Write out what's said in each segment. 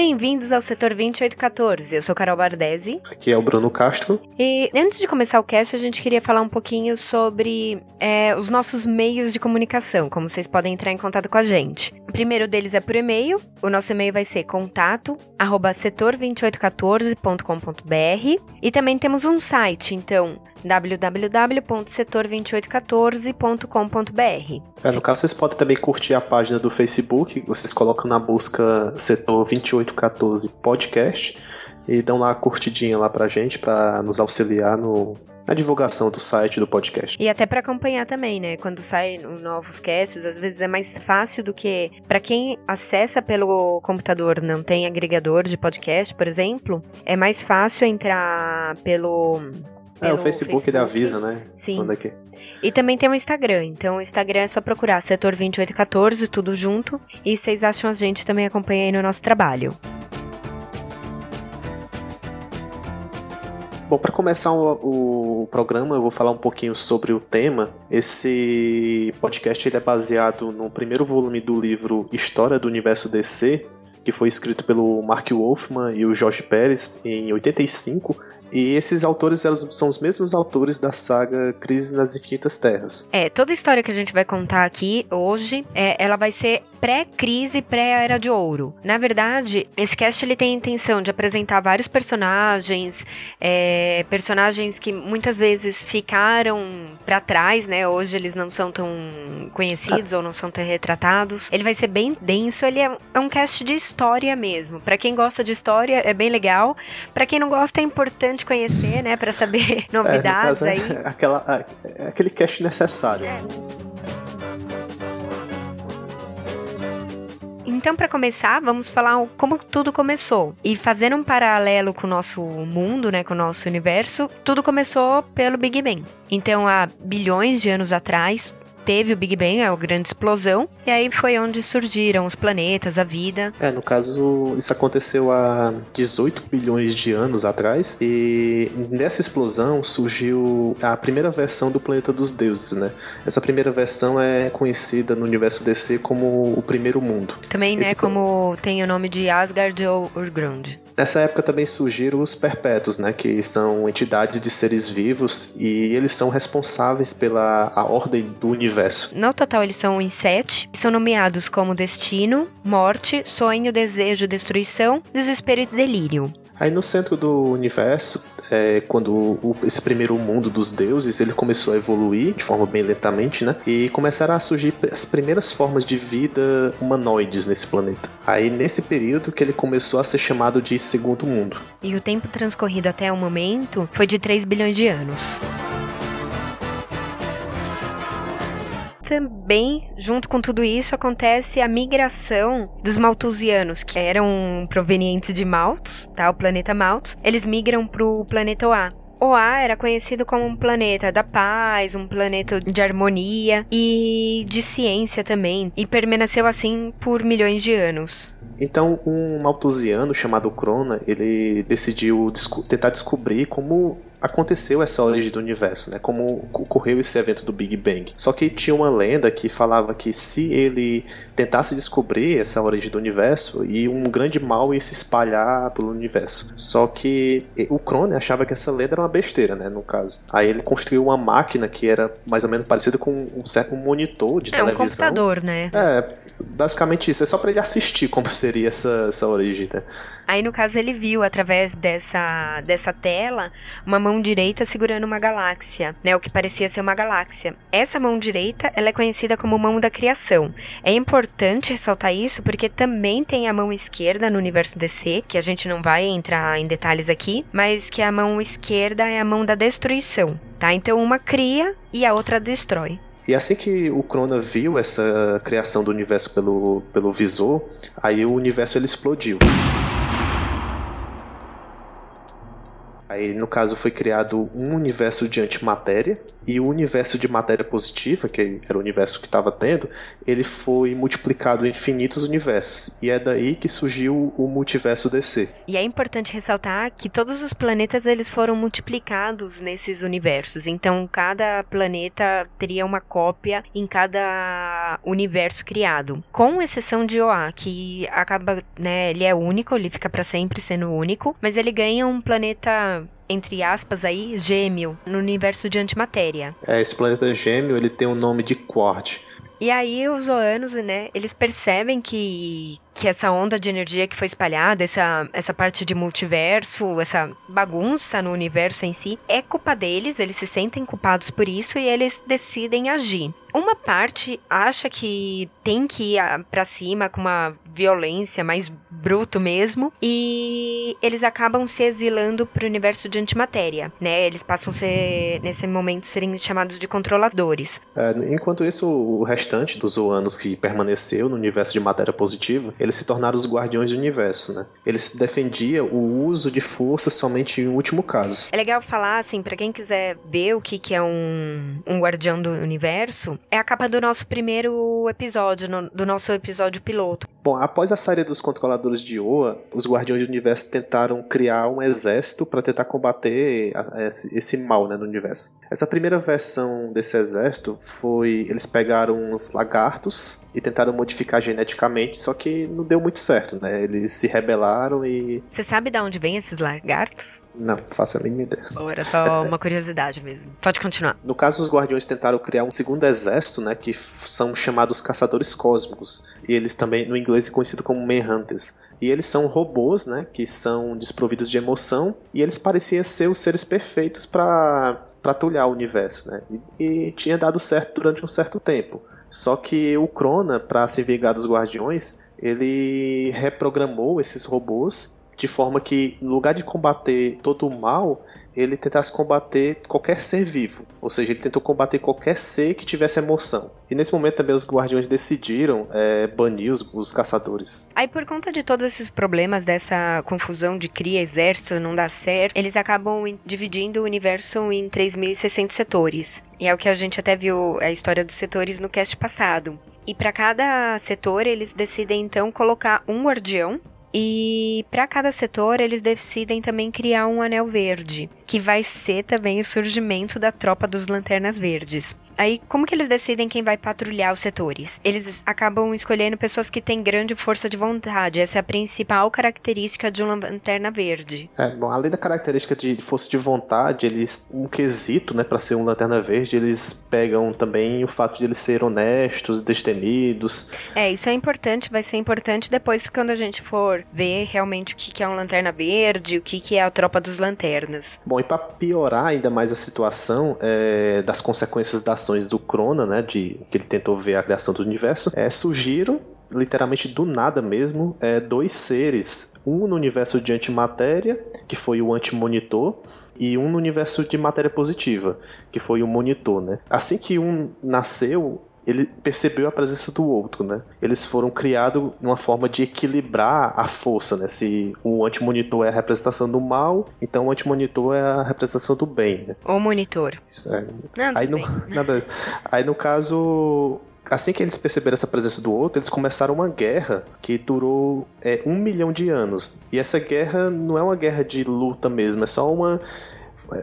Bem-vindos ao setor 2814. Eu sou Carol Bardesi. Aqui é o Bruno Castro. E antes de começar o cast, a gente queria falar um pouquinho sobre é, os nossos meios de comunicação, como vocês podem entrar em contato com a gente. O primeiro deles é por e-mail. O nosso e-mail vai ser contato setor2814.com.br e também temos um site, então www.setor2814.com.br. É, no caso, vocês podem também curtir a página do Facebook, vocês colocam na busca Setor 2814 Podcast e dão lá a curtidinha lá pra gente, para nos auxiliar no, na divulgação do site do podcast. E até para acompanhar também, né? Quando saem novos casts, às vezes é mais fácil do que para quem acessa pelo computador, não tem agregador de podcast, por exemplo, é mais fácil entrar pelo é, o Facebook, Facebook ele avisa, né? Sim. Quando é que... E também tem o Instagram. Então, o Instagram é só procurar setor 2814, tudo junto. E vocês acham a gente também acompanha aí no nosso trabalho. Bom, para começar o, o, programa, eu vou falar um pouquinho sobre o tema. Esse podcast ele é baseado no primeiro volume do livro História do Universo DC, que foi escrito pelo Mark Wolfman e o Jorge Pérez em 85 e esses autores são os mesmos autores da saga Crise nas Infinitas Terras. É, toda a história que a gente vai contar aqui hoje, é, ela vai ser pré-crise, pré-era de ouro. Na verdade, esse cast ele tem a intenção de apresentar vários personagens, é, personagens que muitas vezes ficaram para trás, né? Hoje eles não são tão conhecidos ah. ou não são tão retratados. Ele vai ser bem denso, ele é, é um cast de história mesmo. Para quem gosta de história, é bem legal. Para quem não gosta, é importante conhecer, né? Para saber novidades é, aí. É aquela, é aquele cast necessário. É. Então, para começar, vamos falar como tudo começou. E fazendo um paralelo com o nosso mundo, né, com o nosso universo, tudo começou pelo Big Bang. Então, há bilhões de anos atrás, teve o Big Bang, a grande explosão, e aí foi onde surgiram os planetas, a vida. É, no caso, isso aconteceu há 18 bilhões de anos atrás, e nessa explosão surgiu a primeira versão do Planeta dos Deuses, né? Essa primeira versão é conhecida no universo DC como o Primeiro Mundo. Também, né, Esse né, como tem o nome de Asgard ou Urgrund. Nessa época também surgiram os Perpétuos, né, que são entidades de seres vivos e eles são responsáveis pela a ordem do universo. No total, eles são em sete. São nomeados como Destino, Morte, Sonho, Desejo, Destruição, Desespero e Delírio. Aí no centro do universo, é, quando o, esse primeiro mundo dos deuses ele começou a evoluir de forma bem lentamente, né? E começaram a surgir as primeiras formas de vida humanoides nesse planeta. Aí nesse período que ele começou a ser chamado de segundo mundo. E o tempo transcorrido até o momento foi de 3 bilhões de anos. Também, junto com tudo isso, acontece a migração dos maltusianos, que eram provenientes de Malthus, tá? O planeta Malthus. Eles migram pro planeta Oa. Oa era conhecido como um planeta da paz, um planeta de harmonia e de ciência também, e permaneceu assim por milhões de anos. Então, um maltusiano chamado Crona, ele decidiu desco tentar descobrir como aconteceu essa origem do universo, né? Como ocorreu esse evento do Big Bang. Só que tinha uma lenda que falava que se ele tentasse descobrir essa origem do universo, e um grande mal ia se espalhar pelo universo. Só que o Crone achava que essa lenda era uma besteira, né? No caso. Aí ele construiu uma máquina que era mais ou menos parecida com um certo monitor de é, televisão. É um computador, né? É, basicamente isso. É só para ele assistir como seria essa, essa origem, né? Aí, no caso, ele viu através dessa, dessa tela uma mão direita segurando uma galáxia, né? O que parecia ser uma galáxia. Essa mão direita, ela é conhecida como mão da criação. É importante ressaltar isso porque também tem a mão esquerda no universo DC, que a gente não vai entrar em detalhes aqui, mas que a mão esquerda é a mão da destruição, tá? Então, uma cria e a outra destrói. E assim que o Crona viu essa criação do universo pelo, pelo visor, aí o universo ele explodiu. Aí, no caso, foi criado um universo de antimatéria e o universo de matéria positiva, que era o universo que estava tendo, ele foi multiplicado em infinitos universos. E é daí que surgiu o multiverso DC. E é importante ressaltar que todos os planetas eles foram multiplicados nesses universos. Então, cada planeta teria uma cópia em cada universo criado. Com exceção de Oa, que acaba, né, ele é único, ele fica para sempre sendo único, mas ele ganha um planeta entre aspas aí, gêmeo, no universo de antimatéria. É, esse planeta gêmeo, ele tem o nome de Quart. E aí os Oanos, né, eles percebem que que essa onda de energia que foi espalhada, essa, essa parte de multiverso, essa bagunça no universo em si, é culpa deles, eles se sentem culpados por isso e eles decidem agir. Uma parte acha que tem que ir para cima com uma violência mais bruto mesmo e eles acabam se exilando para o universo de antimatéria, né? Eles passam a ser nesse momento serem chamados de controladores. É, enquanto isso, o restante dos Oanos que permaneceu no universo de matéria positiva, eles se tornaram os guardiões do universo, né? Eles defendiam o uso de força somente em último caso. É legal falar, assim, para quem quiser ver o que, que é um, um guardião do universo, é a capa do nosso primeiro episódio, no, do nosso episódio piloto. Bom, após a saída dos controladores de Oa, os guardiões do universo tentaram criar um exército para tentar combater esse, mal né, no universo. Essa primeira versão desse exército foi. Eles pegaram uns lagartos e tentaram modificar geneticamente, só que não deu muito certo, né? Eles se rebelaram e. Você sabe de onde vem esses lagartos? Não, faço a mínima ideia. Ou era só uma curiosidade mesmo. Pode continuar. No caso, os Guardiões tentaram criar um segundo exército, né? Que são chamados Caçadores Cósmicos. E eles também, no inglês, é conhecido como Manhunters. E eles são robôs, né? Que são desprovidos de emoção. E eles pareciam ser os seres perfeitos para patrulhar o universo, né? E, e tinha dado certo durante um certo tempo. Só que o Crona, para se vingar dos Guardiões, ele reprogramou esses robôs de forma que, no lugar de combater todo o mal, ele tentasse combater qualquer ser vivo. Ou seja, ele tentou combater qualquer ser que tivesse emoção. E nesse momento também os guardiões decidiram é, banir os, os, caçadores. Aí por conta de todos esses problemas, dessa confusão de cria exército, não dá certo, eles acabam dividindo o universo em 3.600 setores. E é o que a gente até viu a história dos setores no cast passado. E para cada setor, eles decidem então colocar um guardião e para cada setor, eles decidem também criar um anel verde, que vai ser também o surgimento da tropa dos Lanternas Verdes. Aí, como que eles decidem quem vai patrulhar os setores? Eles acabam escolhendo pessoas que têm grande força de vontade. Essa é a principal característica de uma lanterna verde. É, bom, além da característica de força de vontade, eles um quesito, né, para ser um lanterna verde, eles pegam também o fato de eles serem honestos, destemidos. É, isso é importante, vai ser importante depois quando a gente for ver realmente o que é um lanterna verde, o que é a tropa dos lanternas. Bom, e para piorar ainda mais a situação é, das consequências das ações do Crona, né, de que ele tentou ver a criação do universo, é, surgiram literalmente do nada mesmo, é, dois seres, um no universo de antimatéria, que foi o antimonitor, e um no universo de matéria positiva, que foi o monitor, né? Assim que um nasceu, ele percebeu a presença do outro, né? Eles foram criados numa forma de equilibrar a força, né? Se o antimonitor é a representação do mal, então o antimonitor é a representação do bem, né? O monitor. Isso, é. Não, aí, no, aí no caso, assim que eles perceberam essa presença do outro, eles começaram uma guerra que durou é, um milhão de anos. E essa guerra não é uma guerra de luta mesmo, é só uma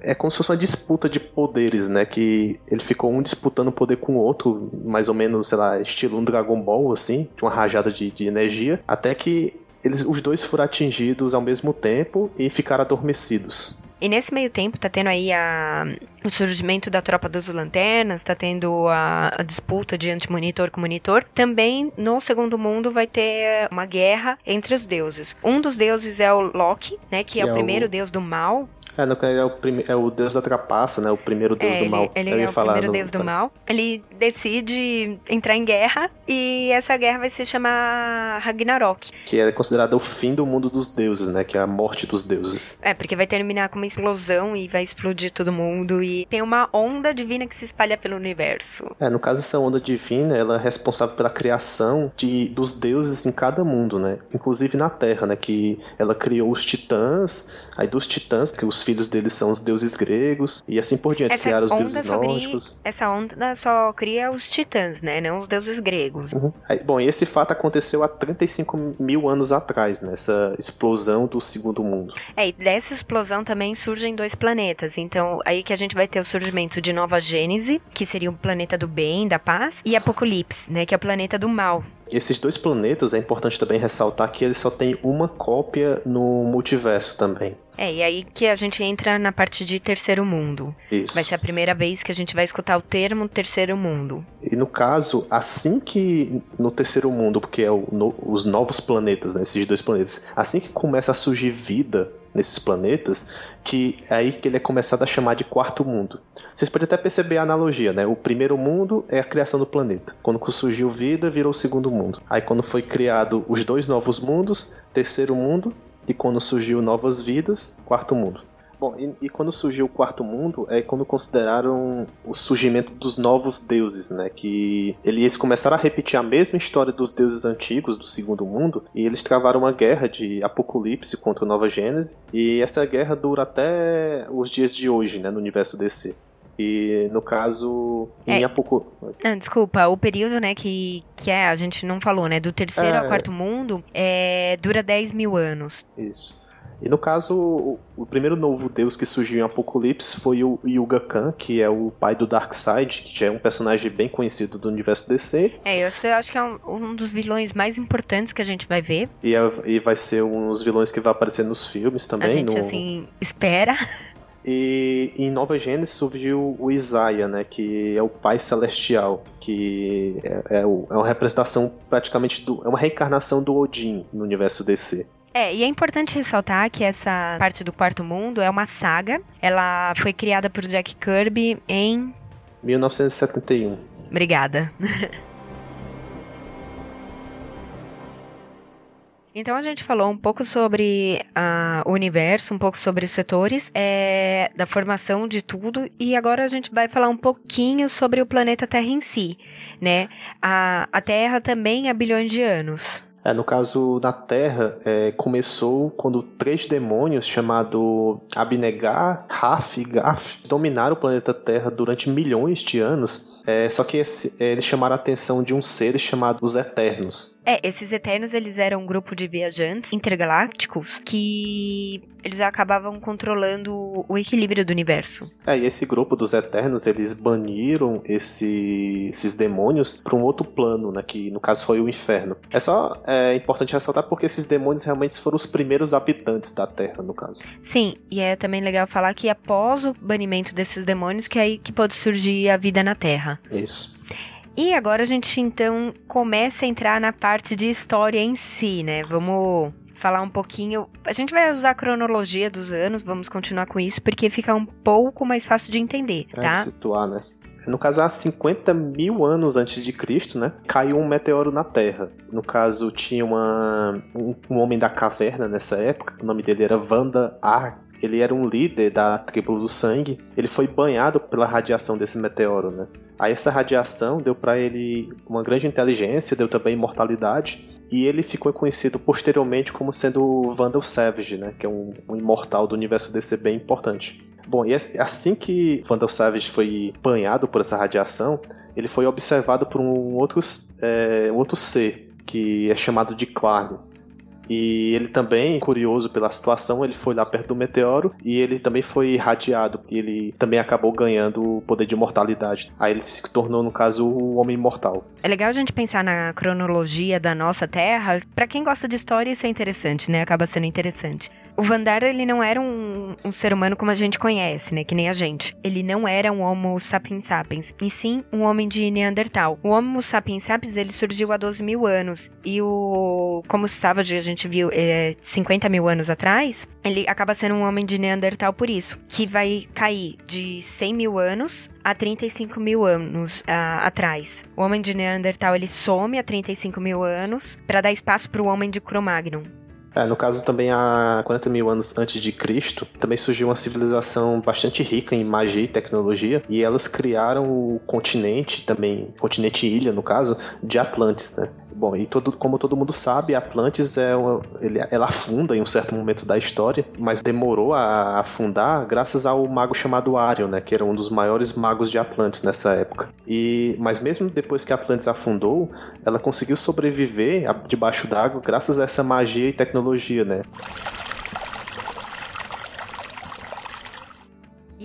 é como se fosse uma disputa de poderes, né? Que ele ficou um disputando poder com o outro, mais ou menos, sei lá, estilo um Dragon Ball, assim, de uma rajada de, de energia, até que eles, os dois foram atingidos ao mesmo tempo e ficaram adormecidos. E nesse meio tempo tá tendo aí a, o surgimento da tropa dos lanternas, tá tendo a, a disputa de anti-monitor com monitor. Também no segundo mundo vai ter uma guerra entre os deuses. Um dos deuses é o Loki, né, que, que é, é, o primeiro deus do mal, é, no, é, o prime, é o deus da trapaça, né? O primeiro deus é, do mal. Ele, ele é o primeiro no, deus do mal. Ele decide entrar em guerra e essa guerra vai se chamar Ragnarok. Que é considerado o fim do mundo dos deuses, né? Que é a morte dos deuses. É, porque vai terminar com uma explosão e vai explodir todo mundo e tem uma onda divina que se espalha pelo universo. É, no caso essa onda divina, ela é responsável pela criação de, dos deuses em cada mundo, né? Inclusive na Terra, né? Que ela criou os titãs, Aí dos titãs, que os filhos deles são os deuses gregos, e assim por diante, Essa criaram os deuses só cria- nórdicos. Essa onda só cria os titãs, né? Não os deuses gregos. Uhum. Aí, bom, e esse fato aconteceu há 35 mil anos atrás, nessa explosão do segundo mundo. É, e dessa explosão também surgem dois planetas. Então, aí que a gente vai ter o surgimento de Nova Gênese, que seria o planeta do bem, da paz, e Apocalipse, né? Que é o planeta do mal. Esses dois planetas, é importante também ressaltar que eles só têm uma cópia no multiverso também. É, e aí que a gente entra na parte de terceiro mundo. Isso. Vai ser a primeira vez que a gente vai escutar o termo terceiro mundo. E no caso, assim que no terceiro mundo, porque é o no- os novos planetas, né, esses dois planetas, assim que começa a surgir vida nesses planetas, que é aí que ele é começado a chamar de quarto mundo. Vocês podem até perceber a analogia, né? O primeiro mundo é a criação do planeta. Quando surgiu vida, virou o segundo mundo. Aí quando foi criado os dois novos mundos, terceiro mundo, e quando surgiu novas vidas, quarto mundo. Bom, e, e quando surgiu o quarto mundo, é quando consideraram o surgimento dos novos deuses, né? Que eles começaram a repetir a mesma história dos deuses antigos do segundo mundo, e eles travaram uma guerra de Apocalipse contra Nova Gênese, e essa guerra dura até os dias de hoje, né? No universo DC. E no caso, em É. Não, desculpa, o período, né, que, que é, a gente não falou, né, do terceiro É. ao quarto mundo, é, dura 10 mil anos. Isso. E no caso, o, o primeiro novo deus que surgiu em Apocalipse foi o Yuga Khan, que é o pai do Darkseid, que já é um personagem bem conhecido do universo DC, É, eu, eu acho que é um, um dos vilões mais importantes que a gente vai ver. e, é- e vai ser um dos vilões que vai aparecer nos filmes também. a gente, no- assim, espera. E em Nova Gênesis surgiu o Isaiah, né, que é o pai celestial, que é, é o- é uma representação praticamente do, é uma reencarnação do Odin no universo DC. É, e é importante ressaltar que essa parte do quarto mundo é uma saga. Ela foi criada por Jack Kirby em. 1971. Obrigada. Então a gente falou um pouco sobre ah, o universo, um pouco sobre os setores, é, da formação de tudo, e agora a gente vai falar um pouquinho sobre o planeta Terra em si, né? A, a Terra também há bilhões de anos. É, no caso da Terra, é, começou quando três demônios chamados Abnegar, Raf e Gaf dominaram o planeta Terra durante milhões de anos. É, só que esse- eles chamaram a atenção de uns seres chamados os Eternos. É, esses Eternos, eles eram um grupo de viajantes intergalácticos que eles acabavam controlando o equilíbrio do universo. É, e esse grupo dos Eternos, eles baniram esse- esses demônios para um outro plano, né? Que no caso foi o inferno. É só é, importante ressaltar porque esses demônios realmente foram os primeiros habitantes da Terra, no caso. Sim, e é também legal falar que após o banimento desses demônios, que é aí que pode surgir a vida na Terra. Isso. E agora a gente então começa a entrar na parte de história em si, né? Vamos falar um pouquinho. A gente vai usar a cronologia dos anos, vamos continuar com isso, porque fica um pouco mais fácil de entender, É, tá? situar, né? No caso, há 50 mil anos antes de Cristo, né? Caiu um meteoro na Terra. No caso, tinha uma, um, um homem da caverna nessa época. O nome dele era Vanda Ar. Ele era um líder da tribo do sangue. Ele foi banhado pela radiação desse meteoro, né? Aí essa radiação deu pra ele uma grande inteligência, deu também imortalidade. E ele ficou conhecido posteriormente como sendo o Vandal Savage, né? Que é um, um imortal do universo DC bem importante. Bom, e as- assim que Vandal Savage foi banhado por essa radiação, ele foi observado por um outro, é, um outro ser, que é chamado de Clarn. E ele também, curioso pela situação, ele foi lá perto do meteoro e ele também foi irradiado. Ele também acabou ganhando o poder de imortalidade. Aí ele se tornou, no caso, o Homem Imortal. É legal a gente pensar na cronologia da nossa Terra. Pra quem gosta de história, isso é interessante, né? Acaba sendo interessante. O Vandar, ele não era um, um ser humano como a gente conhece, né? Que nem a gente. Ele não era um Homo sapiens sapiens, e sim um homem de Neandertal. O Homo sapiens sapiens, ele surgiu há 12 mil anos. E o... Como Savage, a gente viu é, 50 mil anos atrás, ele acaba sendo um homem de Neandertal por isso. Que vai cair de 100 mil anos a 35 mil anos ah, atrás. O homem de Neandertal ele some a 35 mil anos para dar espaço para o homem de Cro-Magnon. É, no caso também há 40 mil anos antes de Cristo, também surgiu uma civilização bastante rica em magia e tecnologia, e elas criaram o continente, também continente ilha no caso, de Atlantis, né? Bom, e todo, como todo mundo sabe, Atlantis é uma, ele, ela afunda em um certo momento da história, mas demorou a afundar graças ao mago chamado Arion, né, que era um dos maiores magos de Atlantis nessa época. E mas mesmo depois que Atlantis afundou, ela conseguiu sobreviver debaixo d'água graças a essa magia e tecnologia, né?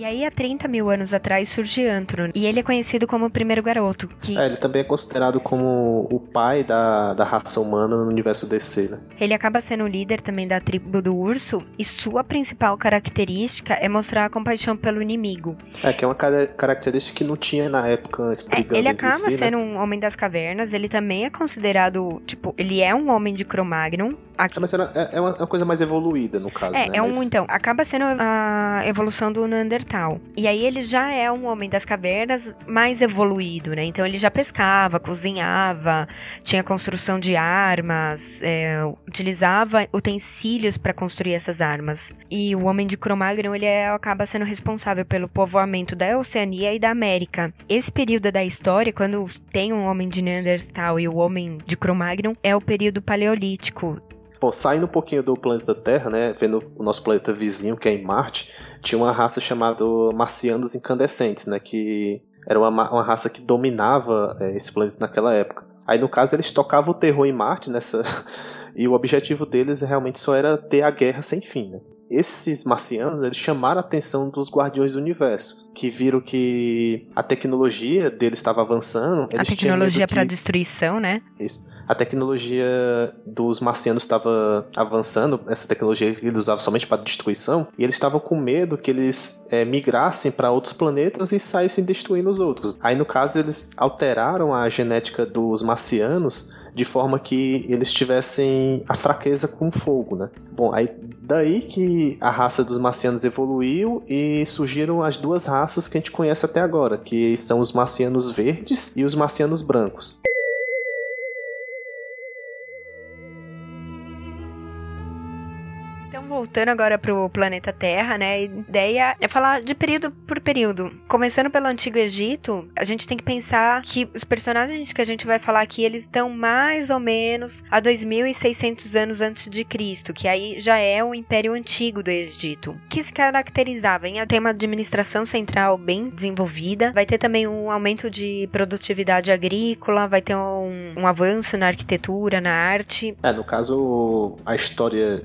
E aí, há 30 mil anos atrás, surge Antron. E ele é conhecido como o primeiro garoto. Que... É, ele também é considerado como o pai da, da raça humana no universo DC, né? Ele acaba sendo o líder também da tribo do urso. E sua principal característica é mostrar a compaixão pelo inimigo. É, que é uma característica que não tinha na época antes. É, ele acaba si, né? sendo né? um homem das cavernas. Ele também é considerado, tipo, ele é um homem de Cro-Magnon. Aqui. É, mas era, é, é, uma, é uma coisa mais evoluída, no caso. É, né? é um, mas... então, acaba sendo a evolução do Neandertal e aí ele já é um homem das cavernas mais evoluído, né? Então ele já pescava, cozinhava, tinha construção de armas, é, utilizava utensílios para construir essas armas. E o homem de Cro-Magnon ele é, acaba sendo responsável pelo povoamento da Oceania e da América. Esse período da história, quando tem um homem de Neandertal e o homem de Cro-Magnon, é o período paleolítico. Bom, saindo um pouquinho do planeta Terra, né, vendo o nosso planeta vizinho, que é em Marte, tinha uma raça chamada Marcianos Incandescentes, né, que era uma, uma raça que dominava é, esse planeta naquela época. Aí, no caso, eles tocavam o terror em Marte, nessa... e o objetivo deles realmente só era ter a guerra sem fim, né? esses marcianos eles chamaram a atenção dos guardiões do universo, que viram que a tecnologia deles estava avançando. a tecnologia para destruição, né? Isso a tecnologia dos marcianos estava avançando, essa tecnologia que eles usavam somente para destruição, e eles estavam com medo que eles é, migrassem para outros planetas e saíssem destruindo os outros. Aí, no caso, eles alteraram a genética dos marcianos de forma que eles tivessem a fraqueza com fogo, né? Bom, aí daí que a raça dos marcianos evoluiu e surgiram as duas raças que a gente conhece até agora, que são os marcianos verdes e os marcianos brancos. Voltando agora pro planeta Terra, né? A ideia é falar de período por período. Começando pelo Antigo Egito, a gente tem que pensar que os personagens que a gente vai falar aqui, eles estão mais ou menos a 2600 anos antes de Cristo, que aí já é o Império Antigo do Egito, que se caracterizava em ter uma administração central bem desenvolvida, vai ter também um aumento de produtividade agrícola, vai ter um, um avanço na arquitetura, na arte. É, no caso, a história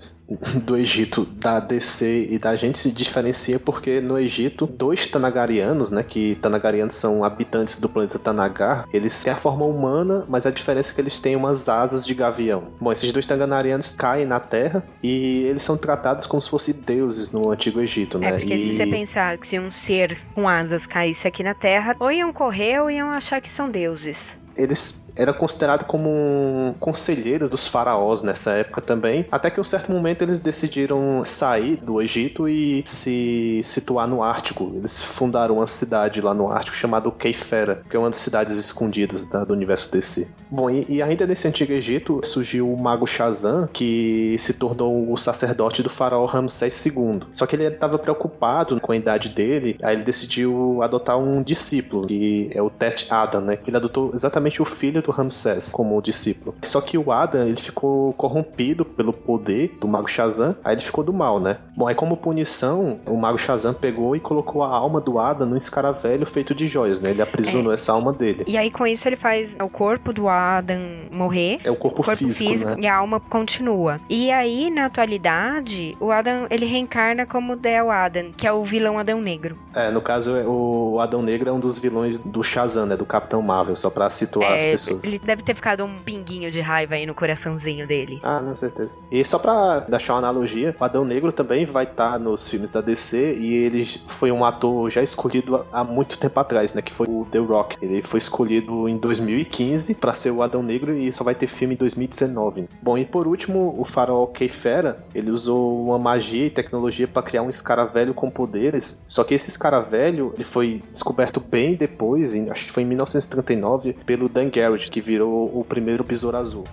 do Egito Egito da DC e da gente se diferencia porque no Egito, dois Tanagarianos, né, que Tanagarianos são habitantes do planeta Tanagar, eles têm a forma humana, mas a diferença é que eles têm umas asas de gavião. Bom, esses dois Tanagarianos caem na Terra e eles são tratados como se fossem deuses no Antigo Egito, né? É, porque e... se você pensar que se um ser com asas caísse aqui na Terra, ou iam correr ou iam achar que são deuses. Eles era considerado como um conselheiro dos faraós nessa época também, até que em um certo momento eles decidiram sair do Egito e se situar no Ártico. Eles fundaram uma cidade lá no Ártico chamada Keifera, que é uma das cidades escondidas da, do universo DC. Bom, e, e, ainda nesse antigo Egito surgiu o mago Shazam, que se tornou o sacerdote do faraó Ramsés II. Só que ele estava preocupado com a idade dele, aí ele decidiu adotar um discípulo, que é o Tet Adam, né? Ele adotou exatamente o filho do Ramsés como discípulo. Só que o Adam, ele ficou corrompido pelo poder do Mago Shazam, aí ele ficou do mal, né? Bom, aí como punição, o Mago Shazam pegou e colocou a alma do Adam num escaravelho feito de joias, né? Ele aprisionou é. essa alma dele. E aí com isso ele faz o corpo do Adam morrer. É o corpo, o corpo físico, físico né? e a alma continua. E aí, na atualidade, o Adam, ele reencarna como Del Adam, que é o vilão Adão Negro. É, no caso, o Adão Negro é um dos vilões do Shazam, né? Do Capitão Marvel, só pra situar é, as pessoas. Ele deve ter ficado um pinguinho de raiva aí no coraçãozinho dele. Ah, com certeza. E só pra deixar uma analogia, o Adão Negro também vai estar tá nos filmes da DC e ele foi um ator já escolhido há muito tempo atrás, né? Que foi o The Rock. Ele foi escolhido em 2015 para ser o Adão Negro e só vai ter filme em 2019. Bom, e por último, o farol Keifera, ele usou uma magia e tecnologia para criar um escaravelho com poderes. Só que esse escaravelho, ele foi descoberto bem depois, em, acho que foi em 1939, pelo Dan Garrett, que virou o primeiro Besouro Azul.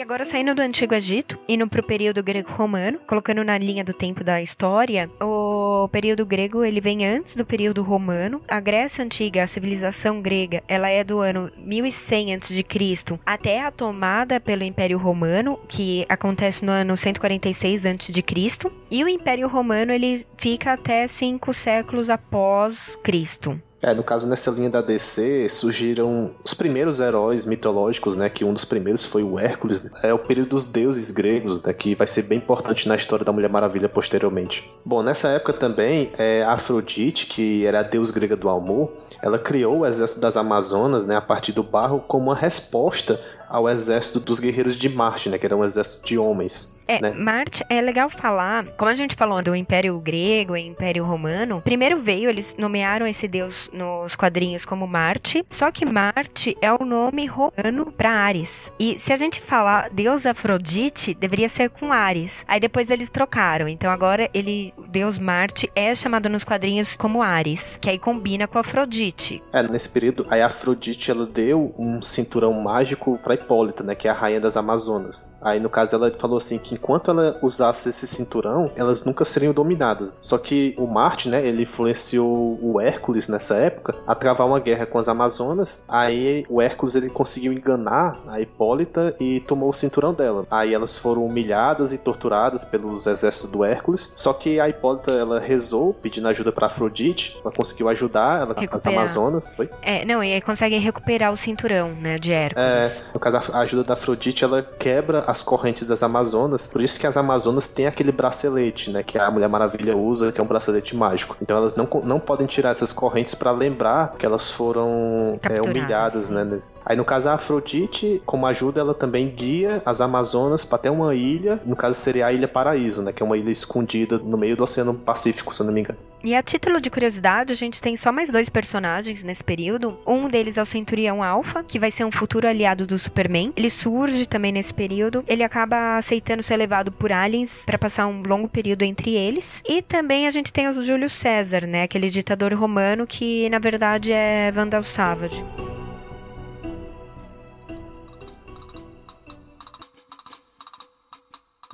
E agora saindo do Antigo Egito, indo pro período grego-romano, colocando na linha do tempo da história, o o período grego ele vem antes do período romano. A Grécia antiga, a civilização grega, ela é do ano 1100 a.C. até a tomada pelo Império Romano, que acontece no ano 146 a.C. E o Império Romano ele fica até cinco séculos após Cristo. É, no caso, nessa linha da DC, surgiram os primeiros heróis mitológicos, né? Que um dos primeiros foi o Hércules. Né? É o período dos deuses gregos, né? Que vai ser bem importante na história da Mulher Maravilha posteriormente. Bom, nessa época também, é, Afrodite, que era a deusa grega do amor, ela criou o exército das Amazonas, né? A partir do barro, como uma resposta ao exército dos guerreiros de Marte, né? Que era um exército de homens. É, né? Marte é legal falar, como a gente falou do Império Grego e Império Romano, primeiro veio, eles nomearam esse deus nos quadrinhos como Marte, só que Marte é o nome romano para Ares. E se a gente falar deus Afrodite, deveria ser com Ares. Aí depois eles trocaram, então agora ele, deus Marte é chamado nos quadrinhos como Ares, que aí combina com Afrodite. É, nesse período, a Afrodite ela deu um cinturão mágico para Hipólita, né, que é a rainha das Amazonas. Aí no caso ela falou assim que enquanto ela usasse esse cinturão, elas nunca seriam dominadas. Só que o Marte, né, ele influenciou o Hércules nessa época a travar uma guerra com as Amazonas. Aí o Hércules ele conseguiu enganar a Hipólita e tomou o cinturão dela. Aí elas foram humilhadas e torturadas pelos exércitos do Hércules. Só que a Hipólita ela rezou pedindo ajuda para Afrodite. Ela conseguiu ajudar ela, as Amazonas. Foi? É, não, e aí consegue recuperar o cinturão, né, de Hércules. É, no caso a ajuda da Afrodite ela quebra as correntes das Amazonas por isso que as Amazonas têm aquele bracelete, né? Que a Mulher Maravilha usa, que é um bracelete mágico. Então elas não, não podem tirar essas correntes para lembrar que elas foram é, humilhadas, né? Aí no caso a Afrodite, como ajuda, ela também guia as Amazonas para até uma ilha. No caso seria a Ilha Paraíso, né? Que é uma ilha escondida no meio do Oceano Pacífico, se eu não me engano. E a título de curiosidade, a gente tem só mais dois personagens nesse período. Um deles é o Centurião Alpha, que vai ser um futuro aliado do Superman. Ele surge também nesse período. Ele acaba aceitando ser levado por aliens para passar um longo período entre eles. E também a gente tem o Júlio César, né? Aquele ditador romano que na verdade é Vandal Savage.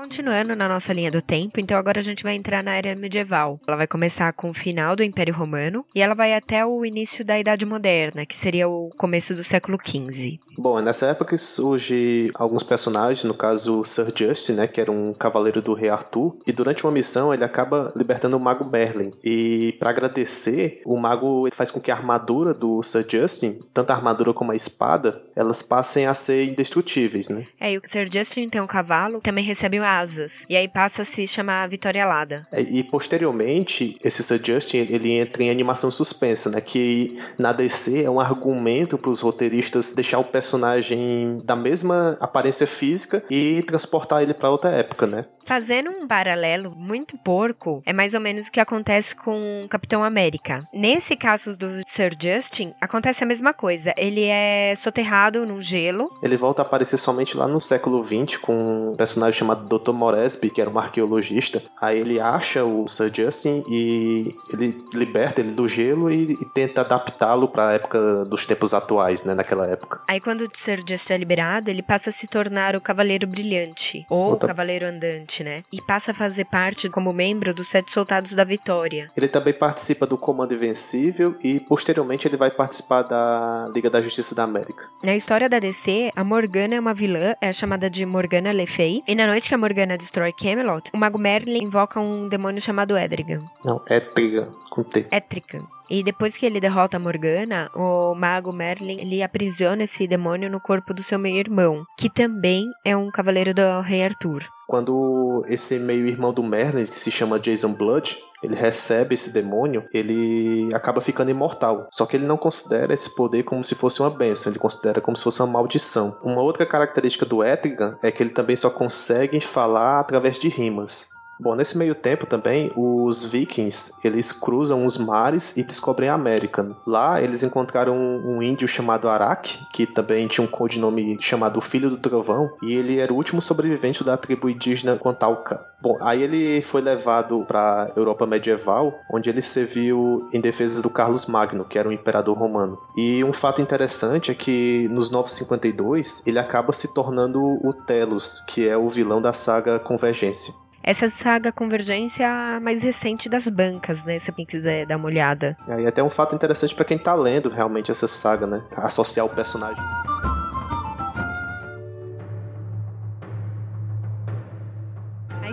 Continuando na nossa linha do tempo, então agora a gente vai entrar na era medieval. Ela vai começar com o final do Império Romano e ela vai até o início da Idade Moderna, que seria o começo do século XV. Bom, nessa época surge alguns personagens, no caso Sir Justin, né, que era um cavaleiro do rei Arthur, e durante uma missão ele acaba libertando o mago Merlin. E para agradecer, o mago faz com que a armadura do Sir Justin, tanto a armadura como a espada, elas passem a ser indestrutíveis, né? É, e o Sir Justin tem um cavalo, também recebe asas. E aí passa a se chamar Vitória Alada. É, e posteriormente, esse Sir Justin, ele entra em animação suspensa, né? Que na DC é um argumento para os roteiristas deixar o personagem da mesma aparência física e transportar ele para outra época, né? Fazendo um paralelo muito porco, é mais ou menos o que acontece com o Capitão América. Nesse caso do Sir Justin, acontece a mesma coisa. Ele é soterrado no gelo. Ele volta a aparecer somente lá no século XX com um personagem chamado Dr. Moresby, que era um arqueologista. Aí ele acha o Sir Justin e ele liberta ele do gelo e, e tenta adaptá-lo para a época dos tempos atuais, né, naquela época. Aí quando o Sir Justin é liberado, ele passa a se tornar o Cavaleiro Brilhante ou Outra... o Cavaleiro Andante né? E passa a fazer parte como membro dos Sete Soldados da Vitória. Ele também participa do Comando Invencível e posteriormente ele vai participar da Liga da Justiça da América. Na história da DC, a Morgana é uma vilã, é chamada de Morgana Le Fay, e na noite que a Morgana destrói Camelot, o Mago Merlin invoca um demônio chamado Edrigan. Não, Etrigan, com T. Etrigan. E depois que ele derrota a Morgana, o mago Merlin ele aprisiona esse demônio no corpo do seu meio-irmão, que também é um cavaleiro do rei Arthur. Quando esse meio-irmão do Merlin, que se chama Jason Blood, ele recebe esse demônio, ele acaba ficando imortal. Só que ele não considera esse poder como se fosse uma benção, ele considera como se fosse uma maldição. Uma outra característica do Etrigan é que ele também só consegue falar através de rimas. Bom, nesse meio tempo também, os vikings, eles cruzam os mares e descobrem a América. Lá, eles encontraram um, índio chamado Arak, que também tinha um codinome chamado Filho do Trovão, e ele era o último sobrevivente da tribo indígena Quantalca. Bom, aí ele foi levado para Europa medieval, onde ele serviu em defesa do Carlos Magno, que era um imperador romano. E um fato interessante é que nos 952 ele acaba se tornando o Telos, que é o vilão da saga Convergência. Essa saga Convergência mais recente das bancas, né? Se alguém quiser dar uma olhada. É, e até um fato interessante para quem tá lendo realmente essa saga, né? Associar o personagem.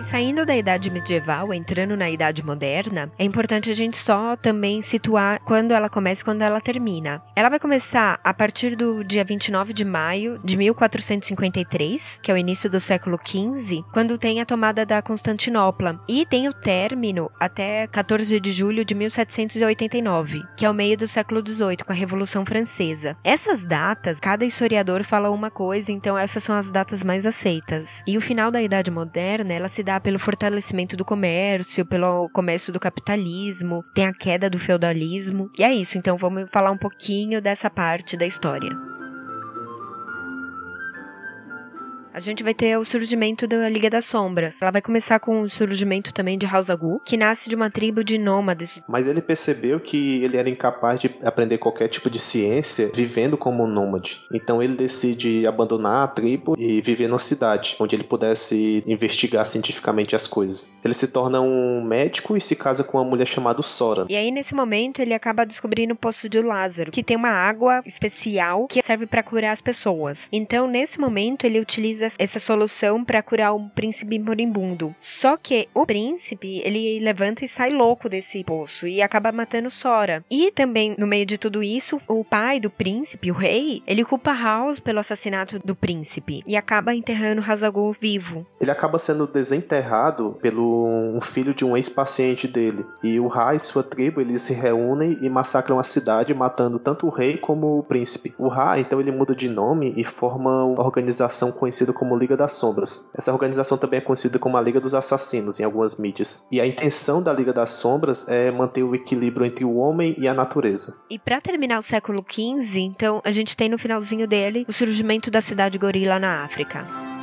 Saindo da idade medieval, entrando na idade moderna, é importante a gente só também situar quando ela começa e quando ela termina. Ela vai começar a partir do dia 29 de maio de 1453, que é o início do século XV, quando tem a tomada da Constantinopla, e tem o término até 14 de julho de 1789, que é o meio do século XVIII, com a Revolução Francesa. Essas datas, cada historiador fala uma coisa, então essas são as datas mais aceitas. E o final da Idade Moderna, ela se dá pelo fortalecimento do comércio, pelo comércio do capitalismo, tem a queda do feudalismo. E é isso, então vamos falar um pouquinho dessa parte da história. A gente vai ter o surgimento da Liga das Sombras. Ela vai começar com o surgimento também de Hausagu, que nasce de uma tribo de nômades. Mas ele percebeu que ele era incapaz de aprender qualquer tipo de ciência vivendo como um nômade. Então ele decide abandonar a tribo e viver numa cidade, onde ele pudesse investigar cientificamente as coisas. Ele se torna um médico e se casa com uma mulher chamada Sora. E aí nesse momento ele acaba descobrindo o Poço de Lázaro, que tem uma água especial que serve para curar as pessoas. Então nesse momento ele utiliza essa solução para curar um príncipe moribundo. Só que o príncipe, ele levanta e sai louco desse poço e acaba matando Sora. E também, no meio de tudo isso, o pai do príncipe, o rei, ele culpa House pelo assassinato do príncipe e acaba enterrando Hazagul vivo. Ele acaba sendo desenterrado pelo um filho de um ex-paciente dele. E o Ra e sua tribo, eles se reúnem e massacram a cidade, matando tanto o rei como o príncipe. O Ra, então, ele muda de nome e forma uma organização conhecida como Liga das Sombras. Essa organização também é conhecida como a Liga dos Assassinos em algumas mídias. E a intenção da Liga das Sombras é manter o equilíbrio entre o homem e a natureza. E para terminar o século XV, então, a gente tem no finalzinho dele o surgimento da cidade gorila na África.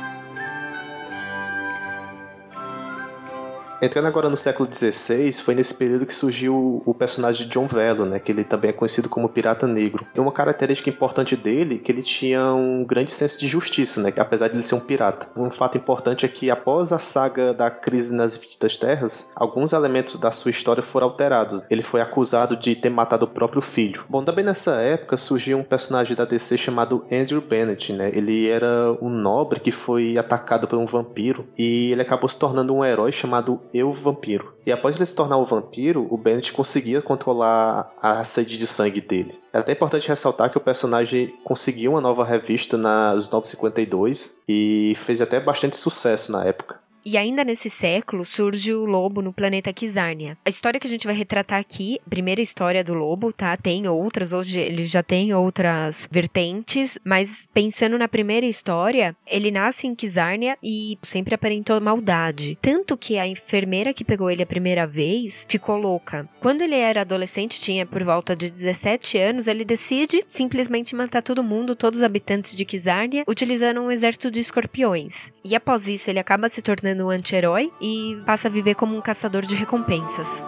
Entrando agora no século XVI, foi nesse período que surgiu o personagem de John Velo, né, que ele também é conhecido como Pirata Negro. E uma característica importante dele é que ele tinha um grande senso de justiça, né, apesar de ele ser um pirata. Um fato importante é que após a saga da crise nas Infinitas Terras, alguns elementos da sua história foram alterados. Ele foi acusado de ter matado o próprio filho. Bom, também nessa época surgiu um personagem da DC chamado Andrew Bennett, né? Ele era um nobre que foi atacado por um vampiro e ele acabou se tornando um herói chamado eu vampiro. E após ele se tornar o um vampiro, o Bennett conseguia controlar a sede de sangue dele. É até importante ressaltar que o personagem conseguiu uma nova revista nas 952 e fez até bastante sucesso na época. E ainda nesse século surge o lobo no planeta Kizarnia. A história que a gente vai retratar aqui, primeira história do lobo, tá? Tem outras, hoje ele já tem outras vertentes, mas pensando na primeira história, ele nasce em Kizarnia e sempre aparentou maldade. Tanto que a enfermeira que pegou ele a primeira vez ficou louca. Quando ele era adolescente, tinha por volta de 17 anos, ele decide simplesmente matar todo mundo, todos os habitantes de Kizarnia, utilizando um exército de escorpiões. E após isso, ele acaba se tornando tornando um anti-herói e passa a viver como um caçador de recompensas.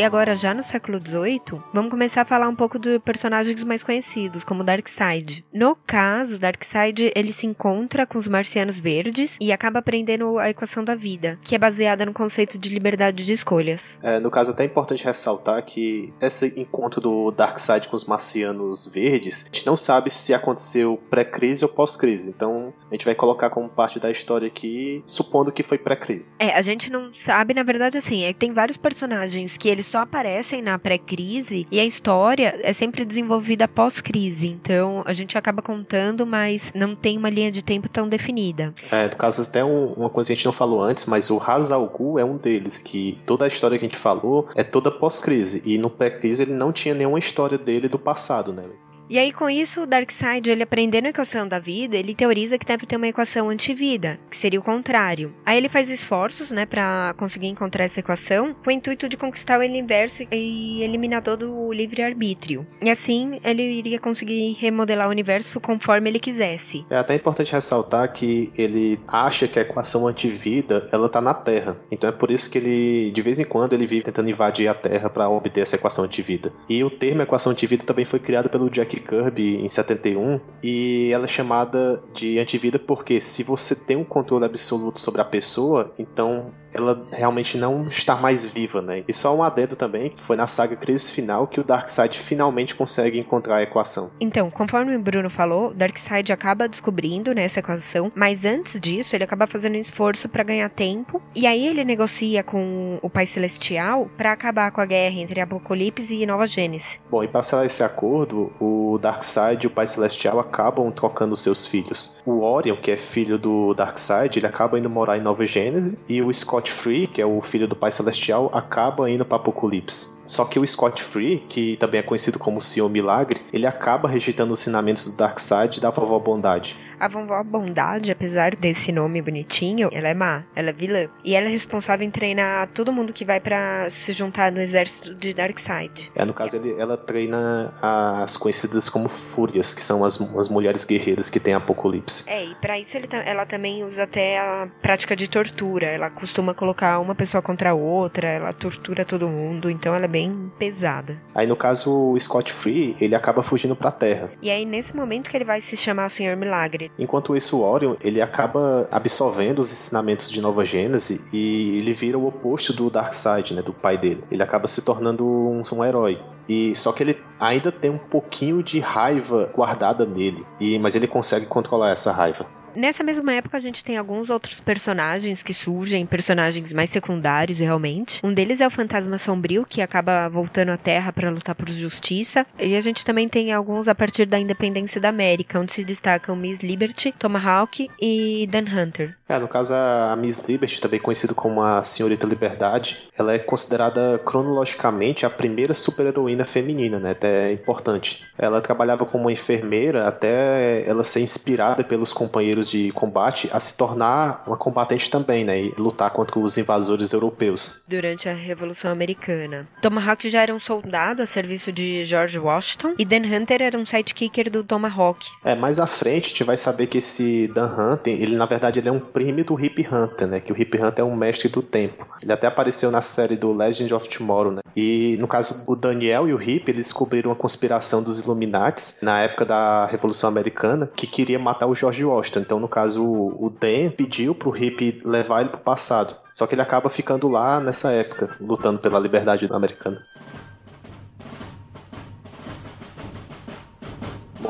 E agora, já no século XVIII, vamos começar a falar um pouco de personagens mais conhecidos, como Darkseid. No caso, Darkseid, ele se encontra com os marcianos verdes e acaba aprendendo a equação da vida, que é baseada no conceito de liberdade de escolhas. É, no caso, é até importante ressaltar que esse encontro do Darkseid com os marcianos verdes, a gente não sabe se aconteceu pré-crise ou pós-crise. Então, a gente vai colocar como parte da história aqui, supondo que foi pré-crise. É, a gente não sabe, na verdade, assim, é que tem vários personagens que eles só aparecem na pré-crise e a história é sempre desenvolvida pós-crise. Então a gente acaba contando, mas não tem uma linha de tempo tão definida. É, no caso, até um, uma coisa que a gente não falou antes, mas o Hazalgu é um deles, que toda a história que a gente falou é toda pós-crise. E no pré-crise ele não tinha nenhuma história dele do passado, né? E aí, com isso, o Darkseid, ele aprendendo a equação da vida, ele teoriza que deve ter uma equação antivida, que seria o contrário. Aí ele faz esforços, né, para conseguir encontrar essa equação, com o intuito de conquistar o universo e eliminar todo o livre-arbítrio. E assim, ele iria conseguir remodelar o universo conforme ele quisesse. É até importante ressaltar que ele acha que a equação antivida, ela tá na Terra. Então é por isso que ele, de vez em quando, ele vive tentando invadir a Terra para obter essa equação antivida. E o termo equação antivida também foi criado pelo Jack Kirby em 71 e ela é chamada de antivida porque se você tem um controle absoluto sobre a pessoa, então ela realmente não está mais viva, né? E só um adendo também, foi na saga Crise Final que o Darkseid finalmente consegue encontrar a equação. Então, conforme o Bruno falou, Darkseid acaba descobrindo né, essa equação, mas antes disso ele acaba fazendo um esforço para ganhar tempo, e aí ele negocia com o Pai Celestial para acabar com a guerra entre Apocalipse e Nova Gênesis. Bom, e para selar esse acordo, o Darkseid e o Pai Celestial acabam trocando seus filhos. O Orion, que é filho do Darkseid, ele acaba indo morar em Nova Gênesis, e o Scott Scott Free, que é o filho do Pai Celestial, acaba indo para Apocalipse. Só que o Scott Free, que também é conhecido como Senhor Milagre, ele acaba rejeitando os ensinamentos do Darkseid da vovó Bondade. A vovó Bondade, apesar desse nome bonitinho, ela é má, ela é vilã. E ela é responsável em treinar todo mundo que vai para se juntar no exército de Darkseid. É, no caso, ele, ela treina as conhecidas como Fúrias, que são as, as mulheres guerreiras que tem Apocalipse. É, e pra isso ele, ela também usa até a prática de tortura. Ela costuma colocar uma pessoa contra a outra, ela tortura todo mundo, então ela é bem pesada. Aí, no caso, o Scott Free, ele acaba fugindo pra Terra. E aí, nesse momento que ele vai se chamar o Senhor Milagre, Enquanto isso, o Orion, ele acaba absorvendo os ensinamentos de Nova Gênese e ele vira o oposto do Darkseid, né, do pai dele. Ele acaba se tornando um, um herói. E só que ele ainda tem um pouquinho de raiva guardada nele, e mas ele consegue controlar essa raiva. Nessa mesma época, a gente tem alguns outros personagens que surgem, personagens mais secundários realmente. Um deles é o Fantasma Sombrio, que acaba voltando à Terra para lutar por justiça. E a gente também tem alguns a partir da independência da América, onde se destacam Miss Liberty, Tomahawk e Dan Hunter. É, no caso, a Miss Liberty, também conhecida como a Senhorita Liberdade, ela é considerada cronologicamente a primeira super-heroína feminina, né? Até é importante. Ela trabalhava como enfermeira até ela ser inspirada pelos companheiros de combate a se tornar uma combatente também, né? E lutar contra os invasores europeus. Durante a Revolução Americana. Tomahawk já era um soldado a serviço de George Washington e Dan Hunter era um sidekicker do Tomahawk. É, mais à frente a gente vai saber que esse Dan Hunter, ele na verdade ele é um primo do Hip Hunter, né? Que o Hip Hunter é um mestre do tempo. Ele até apareceu na série do Legend of Tomorrow, né? E no caso o Daniel e o Hip, eles descobriram uma conspiração dos Illuminati na época da Revolução Americana que queria matar o George Washington. Então, no caso, o Dan pediu pro Hip levar ele pro passado. Só que ele acaba ficando lá nessa época, lutando pela liberdade americana.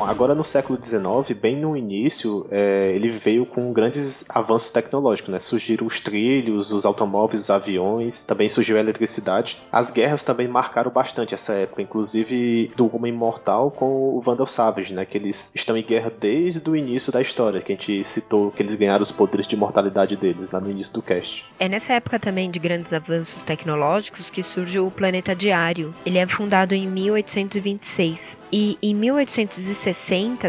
Agora no século XIX, bem no início, é, ele veio com grandes avanços tecnológicos, né? Surgiram os trilhos, os automóveis, os aviões, também surgiu a eletricidade. As guerras também marcaram bastante essa época, inclusive do Homem Imortal com o Vandal Savage, né? Que eles estão em guerra desde o início da história, que a gente citou que eles ganharam os poderes de mortalidade deles lá no início do cast. É nessa época também de grandes avanços tecnológicos que surge o Planeta Diário. Ele é fundado em 1826 e em 1860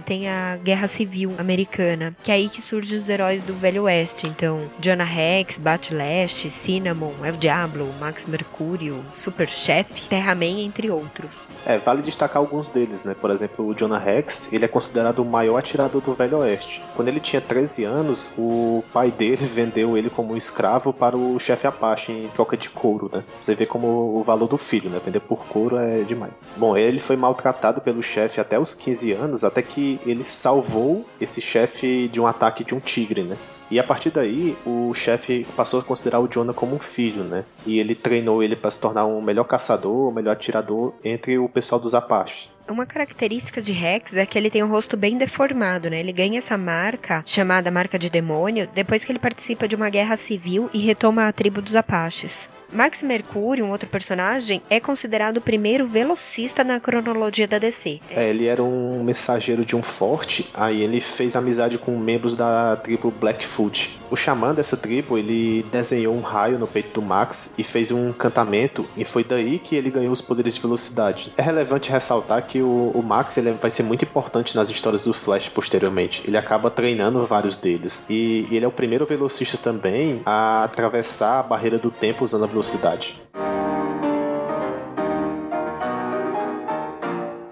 tem a Guerra Civil Americana, que é aí que surgem os heróis do Velho Oeste. Então, Jonah Rex, Batlash, Cinnamon, El Diablo, Max Mercúrio, Super Chef, Terra-Man, entre outros. É, vale destacar alguns deles, né? Por exemplo, o Jonah Rex, ele é considerado o maior atirador do Velho Oeste. Quando ele tinha 13 anos, o pai dele vendeu ele como escravo para o chefe Apache em troca de couro, né? Você vê como o valor do filho, né? Vender por couro é demais. Bom, ele foi maltratado pelo chefe até os 15 anos, até que ele salvou esse chefe de um ataque de um tigre, né? E a partir daí, o chefe passou a considerar o Jonah como um filho, né? E ele treinou ele para se tornar um melhor caçador, um melhor atirador entre o pessoal dos Apaches. Uma característica de Rex é que ele tem um rosto bem deformado, né? Ele ganha essa marca, chamada marca de demônio, depois que ele participa de uma guerra civil e retoma a tribo dos Apaches. Max Mercúrio, um outro personagem, é considerado o primeiro velocista na cronologia da DC. É, ele era um mensageiro de um forte, aí ele fez amizade com membros da tribo Blackfoot. O xamã dessa tribo, ele desenhou um raio no peito do Max e fez um encantamento, e foi daí que ele ganhou os poderes de velocidade. É relevante ressaltar que o, o Max ele vai ser muito importante nas histórias do Flash posteriormente. Ele acaba treinando vários deles. E, e ele é o primeiro velocista também a atravessar a barreira do tempo usando a velocidade velocidade.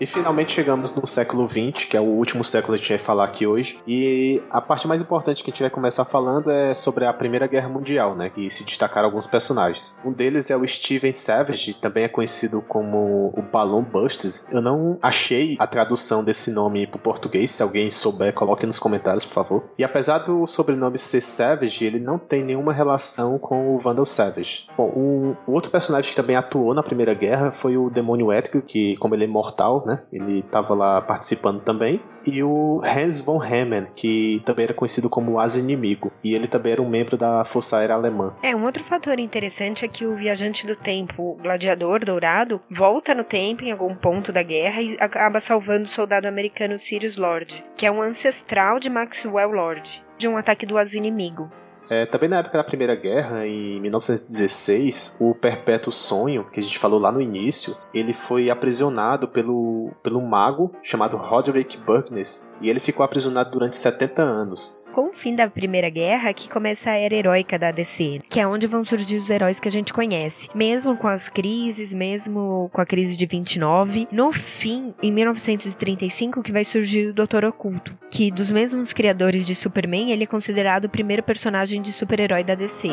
E finalmente chegamos no século XX, que é o último século que a gente vai falar aqui hoje. E a parte mais importante que a gente vai começar falando é sobre a Primeira Guerra Mundial, né? Que se destacaram alguns personagens. Um deles é o Steven Savage, também é conhecido como o Balloon Busters. Eu não achei a tradução desse nome pro português. Se alguém souber, coloque nos comentários, por favor. E apesar do sobrenome ser Savage, ele não tem nenhuma relação com o Vandal Savage. Bom, o, o outro personagem que também atuou na Primeira Guerra foi o Demônio Ético, que, como ele é mortal, né? Ele estava lá participando também. E o Hans von Hammen, que também era conhecido como As Inimigo. E ele também era um membro da Força Aérea Alemã. É, um outro fator interessante é que o viajante do tempo, o gladiador dourado, volta no tempo em algum ponto da guerra e acaba salvando o soldado americano Sirius Lord, que é um ancestral de Maxwell Lord, de um ataque do As Inimigo. É, também na época da Primeira Guerra, em 1916, o Perpétuo Sonho, que a gente falou lá no início, ele foi aprisionado pelo, pelo mago chamado Roderick Burkness, e ele ficou aprisionado durante 70 anos. Com o fim da Primeira Guerra, que começa a era heróica da DC, que é onde vão surgir os heróis que a gente conhece. Mesmo com as crises, mesmo com a crise de 29, no fim, em 1935, que vai surgir o Doutor Oculto, que dos mesmos criadores de Superman, ele é considerado o primeiro personagem de super-herói da DC.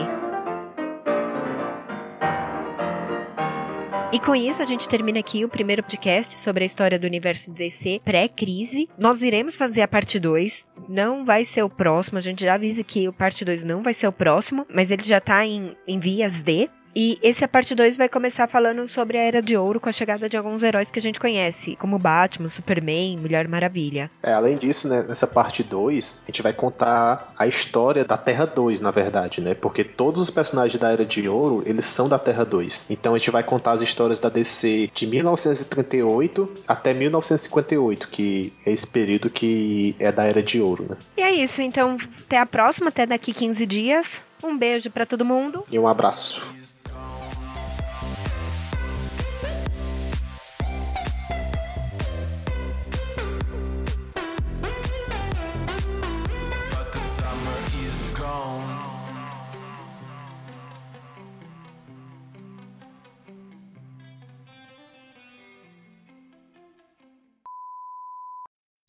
E com isso a gente termina aqui o primeiro podcast sobre a história do universo DC pré-crise. Nós iremos fazer a parte 2. Não vai ser o próximo. A gente já avisa que o parte 2 não vai ser o próximo, mas ele já tá em, em vias de. E esse a parte 2 vai começar falando sobre a Era de Ouro com a chegada de alguns heróis que a gente conhece, como Batman, Superman, Mulher Maravilha. É, além disso, né, nessa parte 2, a gente vai contar a história da Terra 2, na verdade, né? Porque todos os personagens da Era de Ouro, eles são da Terra 2. Então a gente vai contar as histórias da DC de 1938 até 1958, que é esse período que é da Era de Ouro, né? E é isso, então até a próxima, até daqui 15 dias. Um beijo para todo mundo. E um abraço.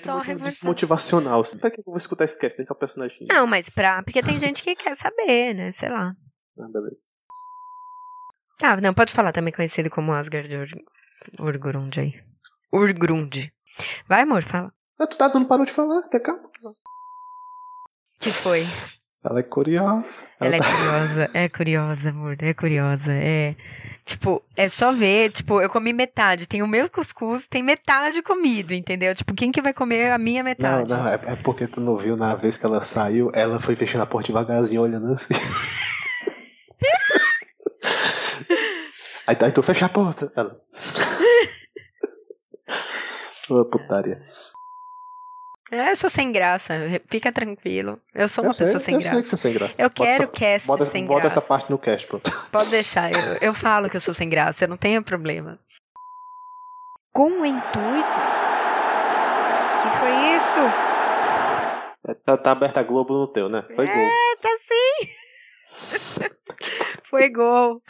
Só motivacional. Pra que eu vou escutar esse cast? Tem só personagem. Não, mas pra. Porque tem gente que quer saber, né? Sei lá. Ah, beleza. Tá, não, pode falar também conhecido como Asgard Ur... Urgrund aí. Urgrund. Vai, amor, fala. Ah, tu tá, não parou de falar, até calma. que foi? Ela é curiosa. Ela, Ela é curiosa, é curiosa, amor, é curiosa, é. Tipo, é só ver, tipo, eu comi metade. Tem o meu cuscuz, tem metade comido, entendeu? Tipo, quem que vai comer a minha metade? Não, não, é, é porque tu não viu na vez que ela saiu, ela foi fechando a porta devagarzinho, olhando assim. aí, aí tu fecha a porta. Ela. Ô, putaria. É, eu sou sem graça, fica tranquilo. Eu sou uma eu pessoa sem eu graça. Sei que você é sem graça. Eu quero essa, cast bota, sem bota graça. essa parte no cast, pronto. Pode deixar, eu, eu falo que eu sou sem graça, eu não tenho problema. Com o intuito. Que foi isso? É, tá, tá aberta a Globo no teu, né? Foi é, gol. É, tá sim. foi gol.